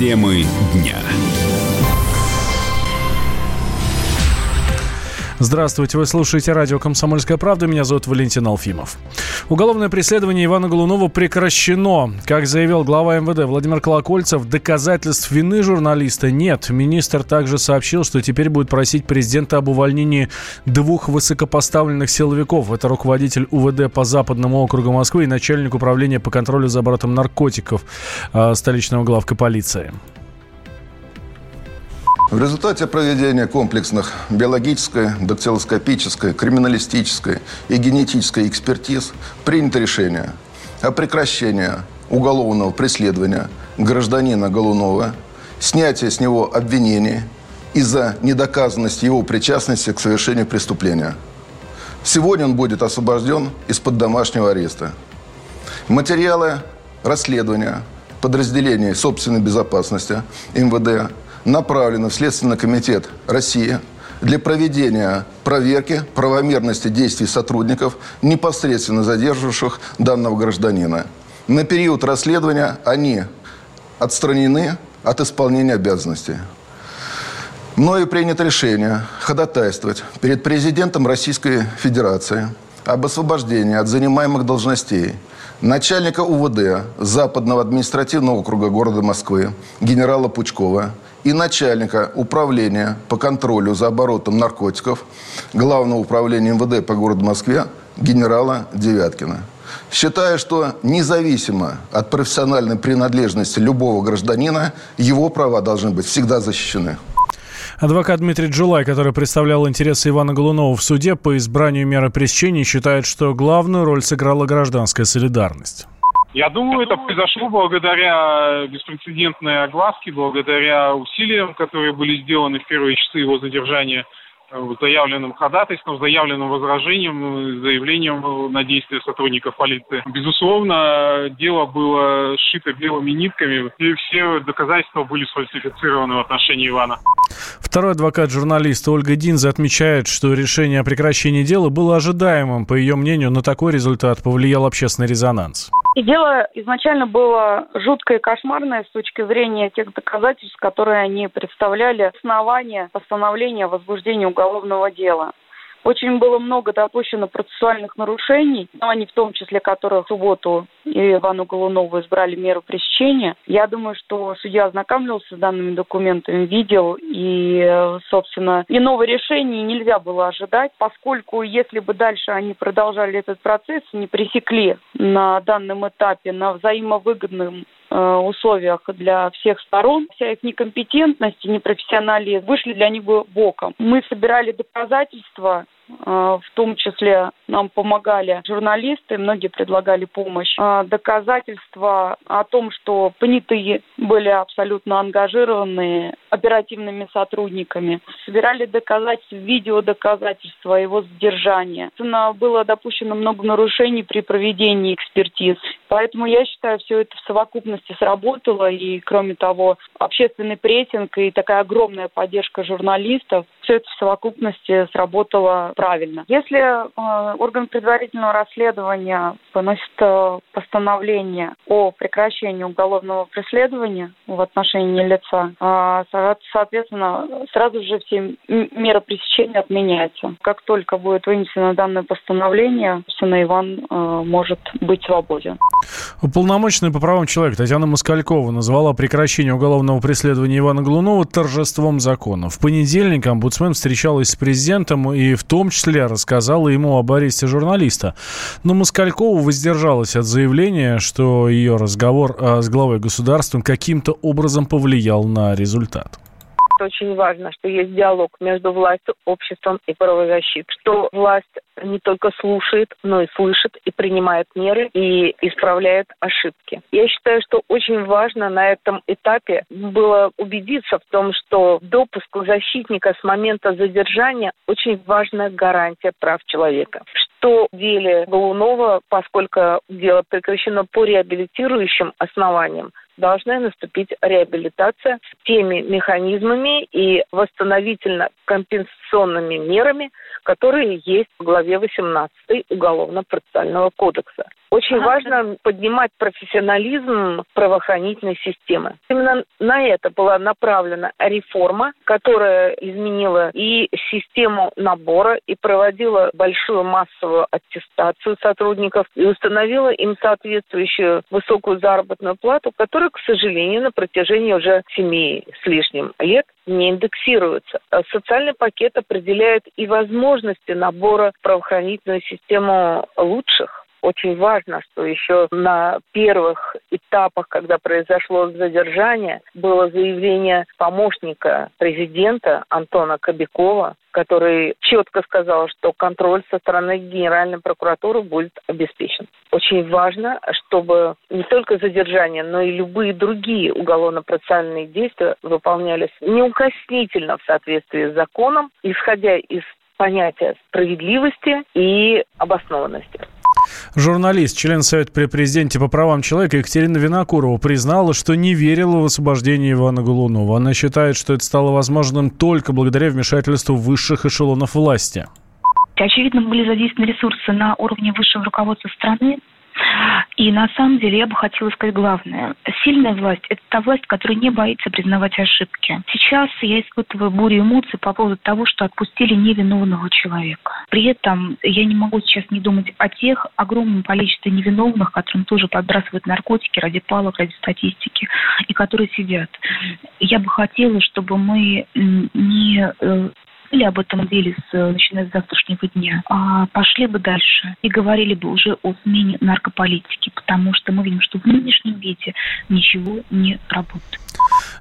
Темы дня. Здравствуйте, вы слушаете радио «Комсомольская правда». Меня зовут Валентин Алфимов. Уголовное преследование Ивана Голунова прекращено. Как заявил глава МВД Владимир Колокольцев, доказательств вины журналиста нет. Министр также сообщил, что теперь будет просить президента об увольнении двух высокопоставленных силовиков. Это руководитель УВД по Западному округу Москвы и начальник управления по контролю за оборотом наркотиков э, столичного главка полиции. В результате проведения комплексных биологической, дактилоскопической, криминалистической и генетической экспертиз принято решение о прекращении уголовного преследования гражданина Голунова, снятия с него обвинений из-за недоказанности его причастности к совершению преступления. Сегодня он будет освобожден из-под домашнего ареста. Материалы расследования подразделений собственной безопасности МВД – направлено в Следственный комитет России для проведения проверки правомерности действий сотрудников, непосредственно задерживавших данного гражданина. На период расследования они отстранены от исполнения обязанностей. Мною принято решение ходатайствовать перед президентом Российской Федерации об освобождении от занимаемых должностей начальника УВД Западного административного округа города Москвы генерала Пучкова – и начальника управления по контролю за оборотом наркотиков Главного управления МВД по городу Москве генерала Девяткина. Считаю, что независимо от профессиональной принадлежности любого гражданина, его права должны быть всегда защищены. Адвокат Дмитрий Джулай, который представлял интересы Ивана Голунова в суде по избранию меры пресечения, считает, что главную роль сыграла гражданская солидарность. Я думаю, это произошло благодаря беспрецедентной огласке, благодаря усилиям, которые были сделаны в первые часы его задержания – заявленным ходатайством, заявленным возражением, заявлением на действия сотрудников полиции. Безусловно, дело было сшито белыми нитками, и все доказательства были сфальсифицированы в отношении Ивана. Второй адвокат журналиста Ольга Динзе отмечает, что решение о прекращении дела было ожидаемым. По ее мнению, на такой результат повлиял общественный резонанс. И дело изначально было жуткое и кошмарное с точки зрения тех доказательств, которые они представляли, основания постановления о возбуждении уголовного дела. Очень было много допущено процессуальных нарушений, но они в том числе, которые в субботу Ивану Голунову избрали меру пресечения. Я думаю, что судья ознакомился с данными документами, видел, и, собственно, иного решения нельзя было ожидать, поскольку если бы дальше они продолжали этот процесс, не пресекли на данном этапе на взаимовыгодном условиях для всех сторон. Вся их некомпетентность и непрофессионализм вышли для них боком. Мы собирали доказательства Э, в том числе нам помогали журналисты, многие предлагали помощь. Э, доказательства о том, что понятые были абсолютно ангажированные оперативными сотрудниками. Собирали доказательства, видеодоказательства его задержания. Было допущено много нарушений при проведении экспертиз. Поэтому я считаю, все это в совокупности сработало. И, кроме того, общественный прессинг и такая огромная поддержка журналистов, все это в совокупности сработало правильно. Если э, орган предварительного расследования поносит э, постановление о прекращении уголовного преследования в отношении лица, э, соответственно, сразу же все меры пресечения отменяются. Как только будет вынесено данное постановление, собственно, Иван э, может быть свободен. Уполномоченная по правам человека Татьяна Москалькова назвала прекращение уголовного преследования Ивана Глунова торжеством закона. В понедельник омбудсмен встречалась с президентом и в том числе рассказала ему об аресте журналиста. Но Москалькова воздержалась от заявления, что ее разговор а, с главой государства каким-то образом повлиял на результат очень важно, что есть диалог между властью, обществом и правозащитой, что власть не только слушает, но и слышит и принимает меры и исправляет ошибки. Я считаю, что очень важно на этом этапе было убедиться в том, что допуск защитника с момента задержания очень важная гарантия прав человека что в деле Голунова, поскольку дело прекращено по реабилитирующим основаниям, должна наступить реабилитация теми механизмами и восстановительно-компенсационными мерами, которые есть в главе 18 Уголовно-процессуального кодекса. Очень важно поднимать профессионализм правоохранительной системы. Именно на это была направлена реформа, которая изменила и систему набора, и проводила большую массовую аттестацию сотрудников, и установила им соответствующую высокую заработную плату, которая, к сожалению, на протяжении уже семи с лишним лет не индексируются. А социальный пакет определяет и возможности набора в правоохранительную систему лучших. Очень важно, что еще на первых этапах, когда произошло задержание, было заявление помощника президента Антона Кобякова, который четко сказал, что контроль со стороны Генеральной прокуратуры будет обеспечен. Очень важно, чтобы не только задержание, но и любые другие уголовно-процессуальные действия выполнялись неукоснительно в соответствии с законом, исходя из понятия справедливости и обоснованности. Журналист, член Совета при президенте по правам человека Екатерина Винокурова признала, что не верила в освобождение Ивана Голунова. Она считает, что это стало возможным только благодаря вмешательству высших эшелонов власти. Очевидно, были задействованы ресурсы на уровне высшего руководства страны, и на самом деле я бы хотела сказать главное. Сильная власть – это та власть, которая не боится признавать ошибки. Сейчас я испытываю бурю эмоций по поводу того, что отпустили невиновного человека. При этом я не могу сейчас не думать о тех огромном количестве невиновных, которым тоже подбрасывают наркотики ради палок, ради статистики, и которые сидят. Я бы хотела, чтобы мы не э, или об этом деле с, начиная с завтрашнего дня, а пошли бы дальше и говорили бы уже о смене наркополитики, потому что мы видим, что в нынешнем виде ничего не работает.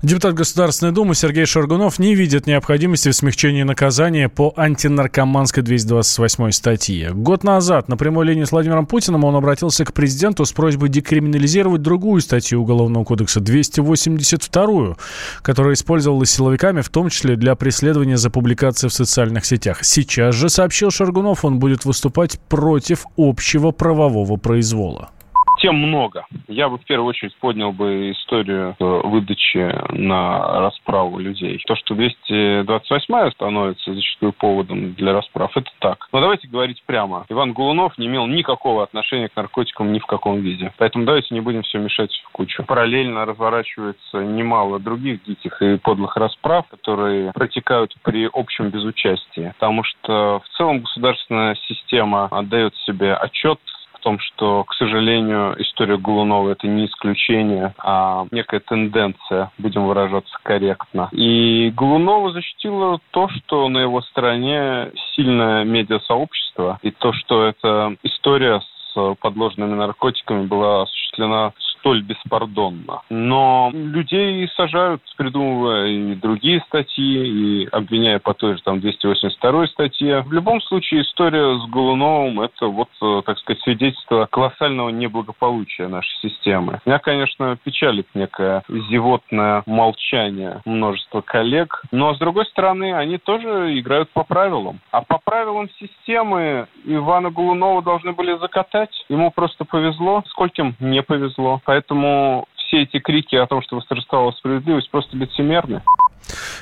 Депутат Государственной Думы Сергей Шаргунов не видит необходимости в смягчении наказания по антинаркоманской 228 статье. Год назад на прямой линии с Владимиром Путиным он обратился к президенту с просьбой декриминализировать другую статью Уголовного кодекса, 282, которая использовалась силовиками, в том числе для преследования за публикации в социальных сетях. Сейчас же, сообщил Шаргунов, он будет выступать против общего правового произвола тем много. Я бы в первую очередь поднял бы историю э, выдачи на расправу людей. То, что 228 становится зачастую поводом для расправ, это так. Но давайте говорить прямо. Иван Гулунов не имел никакого отношения к наркотикам ни в каком виде. Поэтому давайте не будем все мешать в кучу. Параллельно разворачивается немало других диких и подлых расправ, которые протекают при общем безучастии. Потому что в целом государственная система отдает себе отчет в том, что, к сожалению, история Голунова – это не исключение, а некая тенденция, будем выражаться корректно. И Голунова защитила то, что на его стороне сильное медиасообщество, и то, что эта история с подложными наркотиками была осуществлена столь беспардонно. Но людей сажают, придумывая и другие статьи, и обвиняя по той же там 282 статье. В любом случае история с Голуновым – это вот, э, так сказать, свидетельство колоссального неблагополучия нашей системы. Меня, конечно, печалит некое зевотное молчание множества коллег, но, с другой стороны, они тоже играют по правилам. А по правилам системы Ивана Голунова должны были закатать. Ему просто повезло, скольким не повезло. Поэтому все эти крики о том, что восторжествовала справедливость, просто лицемерны.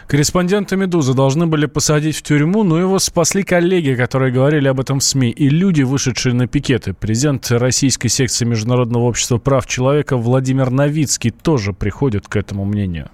Корреспондента «Медузы» должны были посадить в тюрьму, но его спасли коллеги, которые говорили об этом в СМИ, и люди, вышедшие на пикеты. Президент российской секции Международного общества прав человека Владимир Новицкий тоже приходит к этому мнению.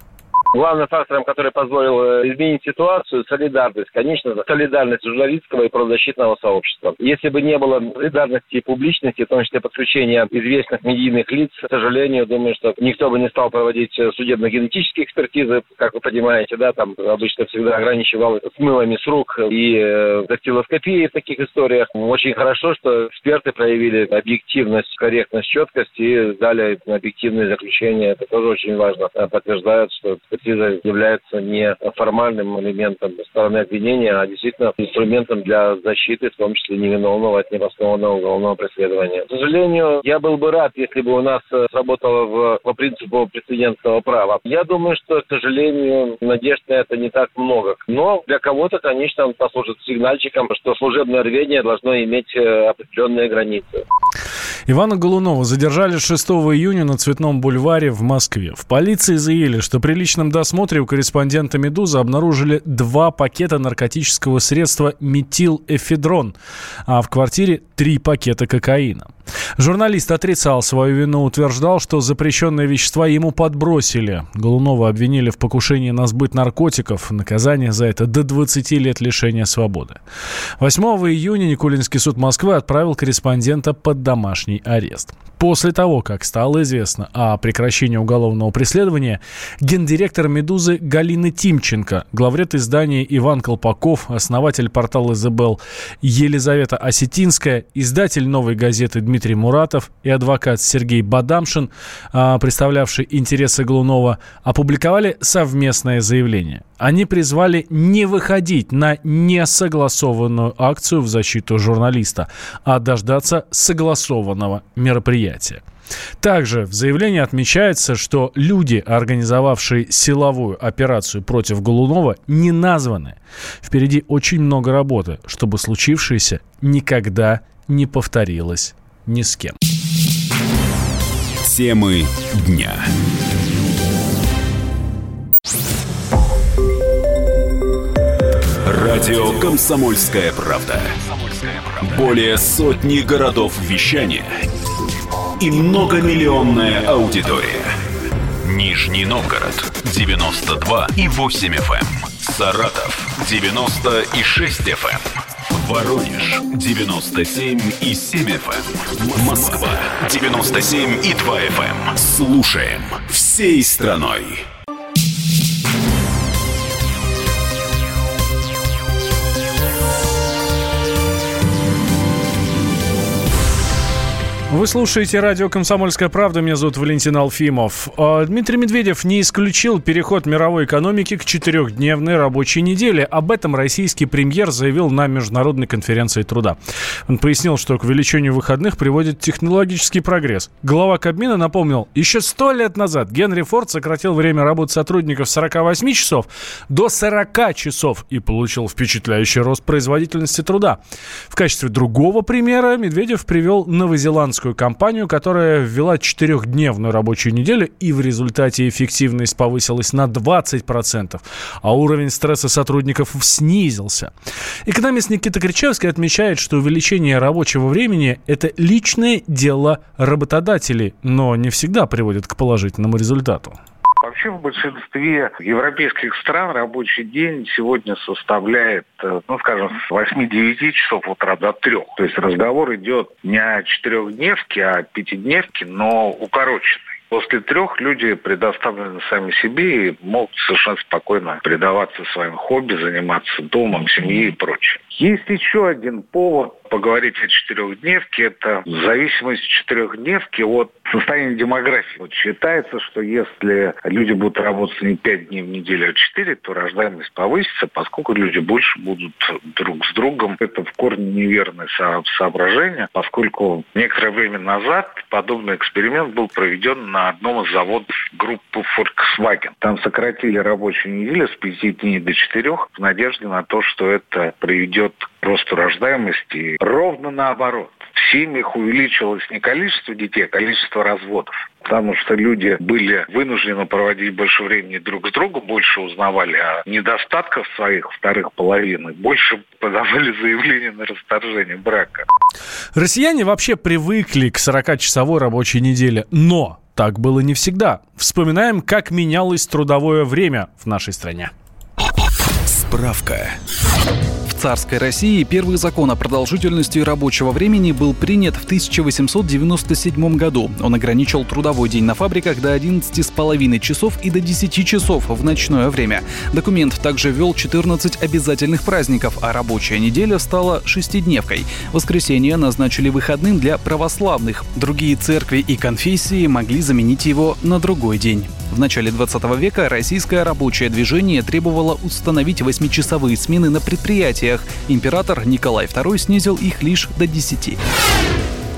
Главным фактором, который позволил э, изменить ситуацию, солидарность. Конечно, солидарность журналистского и правозащитного сообщества. Если бы не было солидарности и публичности, в том числе подключения известных медийных лиц, к сожалению, думаю, что никто бы не стал проводить э, судебно-генетические экспертизы, как вы понимаете, да, там обычно всегда ограничивал смылами с рук и э, дактилоскопией в таких историях. Очень хорошо, что эксперты проявили объективность, корректность, четкость и дали объективные заключения. Это тоже очень важно. Подтверждают, что экспертиза является не формальным элементом стороны обвинения, а действительно инструментом для защиты, в том числе невиновного от необоснованного уголовного преследования. К сожалению, я был бы рад, если бы у нас э, сработало в, по принципу прецедентного права. Я думаю, что, к сожалению, надежд на это не так много. Но для кого-то, конечно, он послужит сигнальчиком, что служебное рвение должно иметь э, определенные границы. Ивана Голунова задержали 6 июня на Цветном бульваре в Москве. В полиции заявили, что при личном досмотре у корреспондента «Медузы» обнаружили два пакета наркотического средства метилэфедрон, а в квартире три пакета кокаина. Журналист отрицал свою вину, утверждал, что запрещенные вещества ему подбросили. Голунова обвинили в покушении на сбыт наркотиков. Наказание за это до 20 лет лишения свободы. 8 июня Никулинский суд Москвы отправил корреспондента под домашний арест. После того, как стало известно о прекращении уголовного преследования, гендиректор «Медузы» Галина Тимченко, главред издания Иван Колпаков, основатель портала «Изабел» Елизавета Осетинская, издатель «Новой газеты» Дмитрий Муратов и адвокат Сергей Бадамшин, а, представлявший интересы Глунова, опубликовали совместное заявление. Они призвали не выходить на несогласованную акцию в защиту журналиста, а дождаться согласованного мероприятия. Также в заявлении отмечается, что люди, организовавшие силовую операцию против Голунова, не названы. Впереди очень много работы, чтобы случившееся никогда не повторилось ни с кем. Темы дня. Радио «Комсомольская правда». Более сотни городов вещания и многомиллионная аудитория. Нижний Новгород 92 и 8 FM. Эм. Саратов 96 FM. Эм. Воронеж 97 и 7 FM. Эм. Москва 97 и 2 FM. Слушаем всей страной. Вы слушаете радио «Комсомольская правда». Меня зовут Валентин Алфимов. А, Дмитрий Медведев не исключил переход мировой экономики к четырехдневной рабочей неделе. Об этом российский премьер заявил на Международной конференции труда. Он пояснил, что к увеличению выходных приводит технологический прогресс. Глава Кабмина напомнил, еще сто лет назад Генри Форд сократил время работы сотрудников с 48 часов до 40 часов и получил впечатляющий рост производительности труда. В качестве другого примера Медведев привел новозеландскую американскую компанию, которая ввела четырехдневную рабочую неделю, и в результате эффективность повысилась на 20%, а уровень стресса сотрудников снизился. Экономист Никита Кричевский отмечает, что увеличение рабочего времени – это личное дело работодателей, но не всегда приводит к положительному результату. Вообще в большинстве европейских стран рабочий день сегодня составляет, э, ну, скажем, с 8-9 часов утра до 3. То есть разговор идет не о четырехдневке, а о пятидневке, но укороченной. После трех люди предоставлены сами себе и могут совершенно спокойно предаваться своим хобби, заниматься домом, семьей и прочее. Есть еще один повод поговорить о четырехдневке. Это зависимость четырехдневки от состояния демографии. Вот считается, что если люди будут работать не пять дней в неделю, а четыре, то рождаемость повысится, поскольку люди больше будут друг с другом. Это в корне неверное соображение, поскольку некоторое время назад подобный эксперимент был проведен на одном из заводов группы Volkswagen. Там сократили рабочую неделю с пяти дней до четырех в надежде на то, что это приведет росту рождаемости. Ровно наоборот. В семьях увеличилось не количество детей, а количество разводов потому что люди были вынуждены проводить больше времени друг с другом, больше узнавали о недостатках своих вторых половин, больше подавали заявление на расторжение брака. Россияне вообще привыкли к 40-часовой рабочей неделе, но так было не всегда. Вспоминаем, как менялось трудовое время в нашей стране. Справка царской России первый закон о продолжительности рабочего времени был принят в 1897 году. Он ограничил трудовой день на фабриках до 11,5 часов и до 10 часов в ночное время. Документ также ввел 14 обязательных праздников, а рабочая неделя стала шестидневкой. Воскресенье назначили выходным для православных. Другие церкви и конфессии могли заменить его на другой день. В начале 20 века российское рабочее движение требовало установить восьмичасовые смены на предприятиях. Император Николай II снизил их лишь до 10.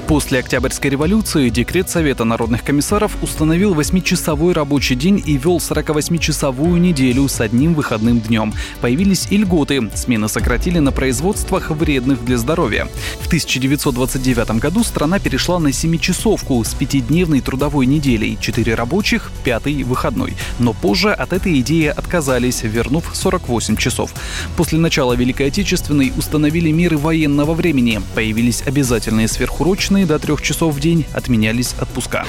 После Октябрьской революции декрет Совета народных комиссаров установил 8-часовой рабочий день и вел 48-часовую неделю с одним выходным днем. Появились и льготы. Смены сократили на производствах, вредных для здоровья. В 1929 году страна перешла на 7-часовку с пятидневной трудовой неделей. 4 рабочих, пятый выходной. Но позже от этой идеи отказались, вернув 48 часов. После начала Великой Отечественной установили меры военного времени. Появились обязательные сверхурочные выходные до трех часов в день, отменялись отпуска.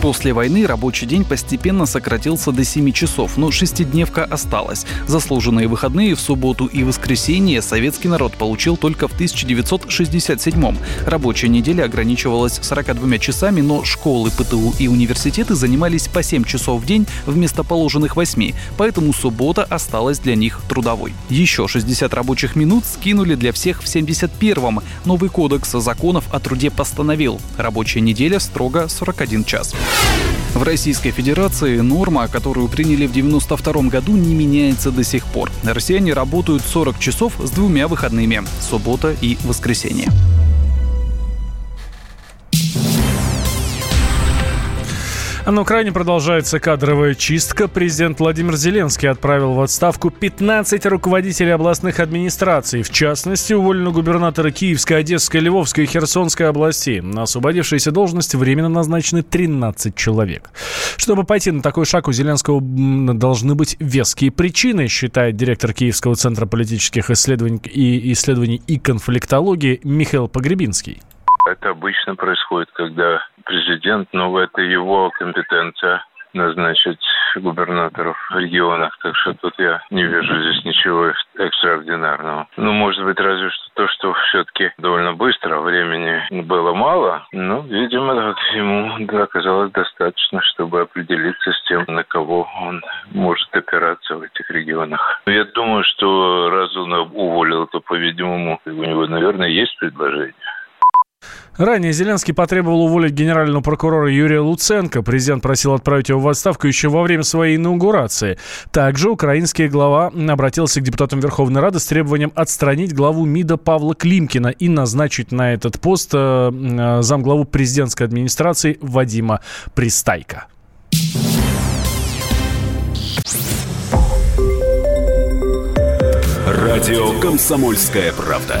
После войны рабочий день постепенно сократился до 7 часов, но шестидневка осталась. Заслуженные выходные в субботу и воскресенье советский народ получил только в 1967 Рабочая неделя ограничивалась 42 часами, но школы, ПТУ и университеты занимались по 7 часов в день вместо положенных 8, поэтому суббота осталась для них трудовой. Еще 60 рабочих минут скинули для всех в 71-м. Новый кодекс законов о труде постановил. Рабочая неделя строго 41 час. В Российской Федерации норма, которую приняли в 1992 году, не меняется до сих пор. Россияне работают 40 часов с двумя выходными – суббота и воскресенье. А на Украине продолжается кадровая чистка. Президент Владимир Зеленский отправил в отставку 15 руководителей областных администраций. В частности, уволены губернаторы Киевской, Одесской, Львовской и Херсонской областей. На освободившиеся должности временно назначены 13 человек. Чтобы пойти на такой шаг, у Зеленского должны быть веские причины, считает директор Киевского центра политических исследований и, исследований и конфликтологии Михаил Погребинский. Это обычно происходит, когда президент, но это его компетенция назначить губернаторов в регионах, так что тут я не вижу здесь ничего экстраординарного. Ну, может быть, разве что то, что все-таки довольно быстро, времени было мало, но, видимо, ему оказалось достаточно, чтобы определиться с тем, на кого он может опираться в этих регионах. Я думаю, что раз он уволил, то, по-видимому, у него, наверное, есть предложение. Ранее Зеленский потребовал уволить генерального прокурора Юрия Луценко. Президент просил отправить его в отставку еще во время своей инаугурации. Также украинский глава обратился к депутатам Верховной Рады с требованием отстранить главу МИДа Павла Климкина и назначить на этот пост э, э, замглаву президентской администрации Вадима Пристайка. Радио «Комсомольская правда».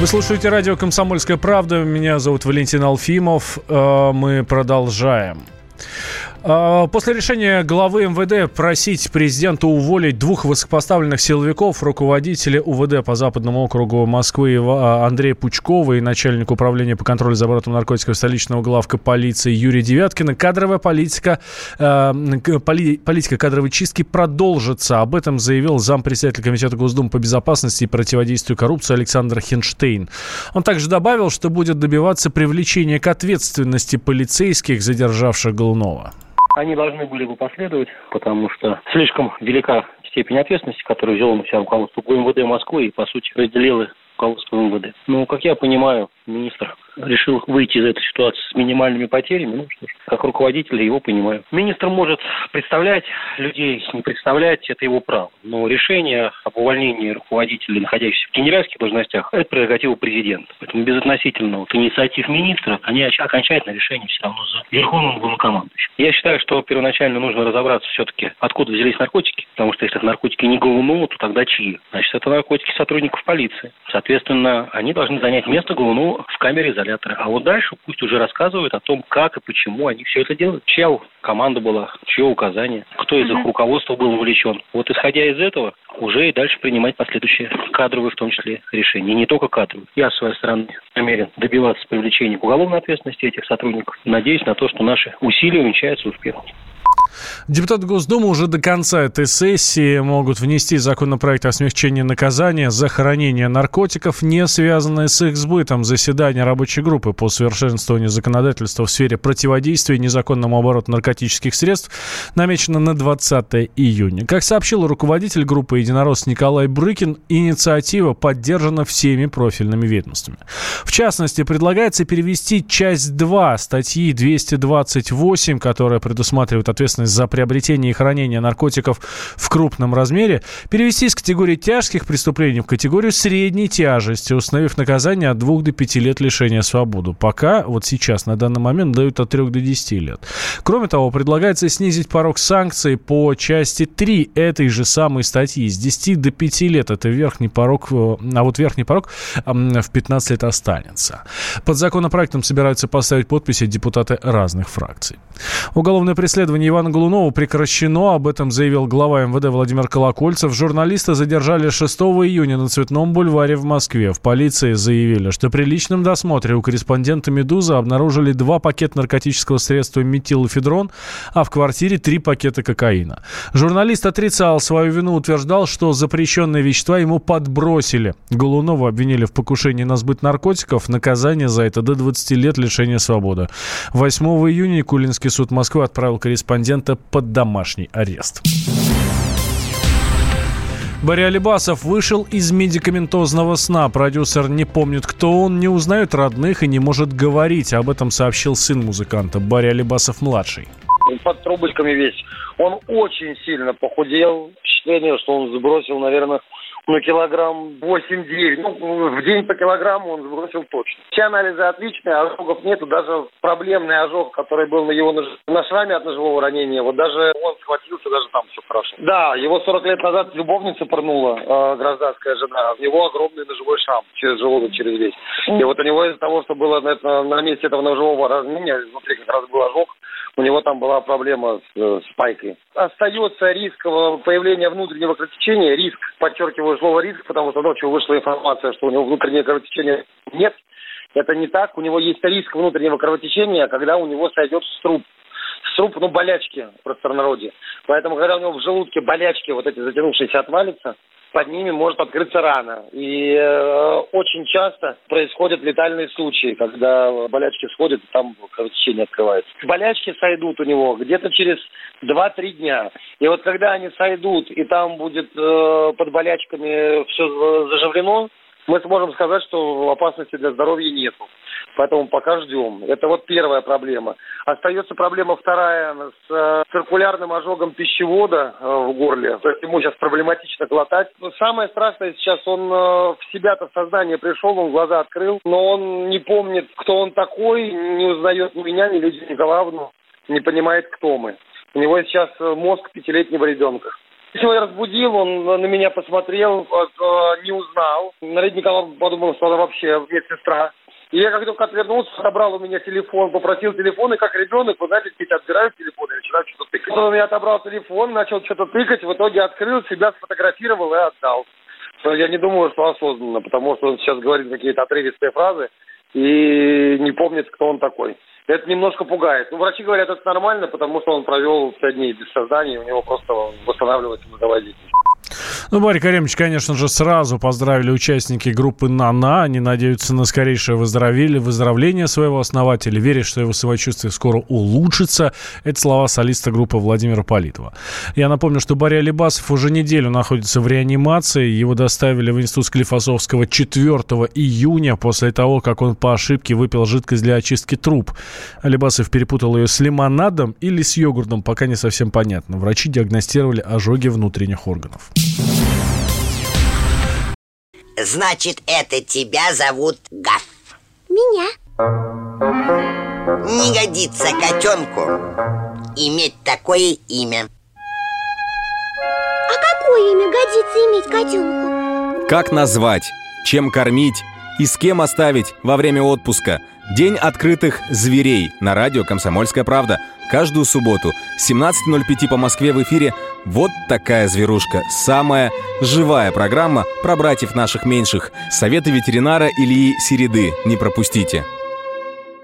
Вы слушаете радио «Комсомольская правда». Меня зовут Валентин Алфимов. Э, мы продолжаем. А, после решения главы МВД просить президента уволить двух высокопоставленных силовиков, руководителя УВД по Западному округу Москвы а, Андрея Пучкова и начальник управления по контролю за оборотом наркотиков столичного главка полиции Юрия Девяткина, кадровая политика, э, политика кадровой чистки продолжится. Об этом заявил зампредседатель Комитета Госдумы по безопасности и противодействию коррупции Александр Хенштейн. Он также добавил, что будет добиваться привлечения к ответственности полицейских, задержавших Голунова они должны были бы последовать, потому что слишком велика степень ответственности, которую взяло на себя руководство ГУМВД Москвы и, по сути, разделило руководство МВД. Ну, как я понимаю, министр решил выйти из этой ситуации с минимальными потерями. Ну что ж, как руководитель его понимаю. Министр может представлять людей, не представлять, это его право. Но решение об увольнении руководителей, находящихся в генеральских должностях, это прерогатива президента. Поэтому безотносительно вот, инициатив министра, они окончательное решение все равно за верховным главнокомандующим. Я считаю, что первоначально нужно разобраться все-таки, откуда взялись наркотики, потому что если это наркотики не Голунова, то тогда чьи? Значит, это наркотики сотрудников полиции. Соответственно, они должны занять место Голунова в камере изоляции изолятора. А вот дальше пусть уже рассказывают о том, как и почему они все это делают. Чья команда была, чье указание, кто из их руководства был вовлечен. Вот исходя из этого, уже и дальше принимать последующие кадровые, в том числе, решения. И не только кадровые. Я, с своей стороны, намерен добиваться привлечения к уголовной ответственности этих сотрудников. Надеюсь на то, что наши усилия увенчаются успехом. Депутаты Госдумы уже до конца этой сессии могут внести законопроект о смягчении наказания за хранение наркотиков, не связанные с их сбытом. Заседание рабочей группы по совершенствованию законодательства в сфере противодействия незаконному обороту наркотических средств намечено на 20 июня. Как сообщил руководитель группы «Единорос» Николай Брыкин, инициатива поддержана всеми профильными ведомствами. В частности, предлагается перевести часть 2 статьи 228, которая предусматривает ответственность ответственность за приобретение и хранение наркотиков в крупном размере, перевести из категории тяжких преступлений в категорию средней тяжести, установив наказание от 2 до 5 лет лишения свободы. Пока, вот сейчас, на данный момент, дают от 3 до 10 лет. Кроме того, предлагается снизить порог санкций по части 3 этой же самой статьи с 10 до 5 лет. Это верхний порог, э, а вот верхний порог в 15 лет останется. Под законопроектом собираются поставить подписи депутаты разных фракций. Уголовное преследование Ивана Голунова прекращено. Об этом заявил глава МВД Владимир Колокольцев. Журналиста задержали 6 июня на Цветном бульваре в Москве. В полиции заявили, что при личном досмотре у корреспондента «Медуза» обнаружили два пакета наркотического средства метилофедрон, а в квартире три пакета кокаина. Журналист отрицал свою вину, утверждал, что запрещенные вещества ему подбросили. Голунова обвинили в покушении на сбыт наркотиков. Наказание за это до 20 лет лишения свободы. 8 июня Кулинский суд Москвы отправил корреспондента под домашний арест. Барри Алибасов вышел из медикаментозного сна. Продюсер не помнит, кто он, не узнает родных и не может говорить. Об этом сообщил сын музыканта Барри Алибасов-младший. Под трубочками весь. Он очень сильно похудел. Впечатление, что он сбросил, наверное, ну, килограмм 8-9. Ну, в день по килограмму он сбросил точно. Все анализы отличные, ожогов нету. Даже проблемный ожог, который был на его на шраме от ножевого ранения, вот даже он схватился, даже там все хорошо. Да, его 40 лет назад любовница пырнула, э, гражданская жена. У него огромный ножевой шрам через желудок, через весь. И вот у него из-за того, что было на, на месте этого ножевого ранения, внутри как раз был ожог, у него там была проблема с, э, с пайкой. Остается риск появления внутреннего кровотечения, риск, подчеркиваю слово риск, потому что ночью вышла информация, что у него внутреннее кровотечение нет. Это не так. У него есть риск внутреннего кровотечения, когда у него сойдет струп. Струп, ну, болячки в простонародье. Поэтому, когда у него в желудке болячки вот эти затянувшиеся отвалятся, под ними может открыться рана. И э, очень часто происходят летальные случаи, когда болячки сходят, и там кровотечение открывается. Болячки сойдут у него где-то через 2-3 дня. И вот когда они сойдут, и там будет э, под болячками все заживлено, мы сможем сказать, что опасности для здоровья нету. Поэтому пока ждем. Это вот первая проблема. Остается проблема вторая с э, циркулярным ожогом пищевода э, в горле. То есть ему сейчас проблематично глотать. Но самое страшное сейчас, он э, в себя-то сознание пришел, он глаза открыл, но он не помнит, кто он такой, не узнает ни меня, ни Людмилу Николаевну, не понимает, кто мы. У него сейчас мозг пятилетнего ребенка. Сегодня разбудил, он на меня посмотрел, э, не узнал. Наряд Николаевна подумал, что она вообще медсестра. И я как только отвернулся, собрал у меня телефон, попросил телефон, и как ребенок, вы знаете, дети отбирают телефон и начинают что-то тыкать. Он у меня отобрал телефон, начал что-то тыкать, в итоге открыл, себя сфотографировал и отдал. Я не думаю, что осознанно, потому что он сейчас говорит какие-то отрывистые фразы и не помнит, кто он такой это немножко пугает. Ну, врачи говорят, это нормально, потому что он провел пять дней без сознания, у него просто восстанавливается мозговая деятельность. Ну, Барри Каремович, конечно же, сразу поздравили участники группы «Нана». Они надеются на скорейшее выздоровление, выздоровление своего основателя, верят, что его самочувствие скоро улучшится. Это слова солиста группы Владимира Политова. Я напомню, что Барри Алибасов уже неделю находится в реанимации. Его доставили в институт Склифосовского 4 июня после того, как он по ошибке выпил жидкость для очистки труб. Алибасов перепутал ее с лимонадом или с йогуртом, пока не совсем понятно. Врачи диагностировали ожоги внутренних органов. Значит, это тебя зовут Гаф. Меня. Не годится котенку иметь такое имя. А какое имя годится иметь котенку? Как назвать, чем кормить и с кем оставить во время отпуска – День открытых зверей на радио «Комсомольская правда». Каждую субботу 17.05 по Москве в эфире «Вот такая зверушка». Самая живая программа про братьев наших меньших. Советы ветеринара Ильи Середы. Не пропустите.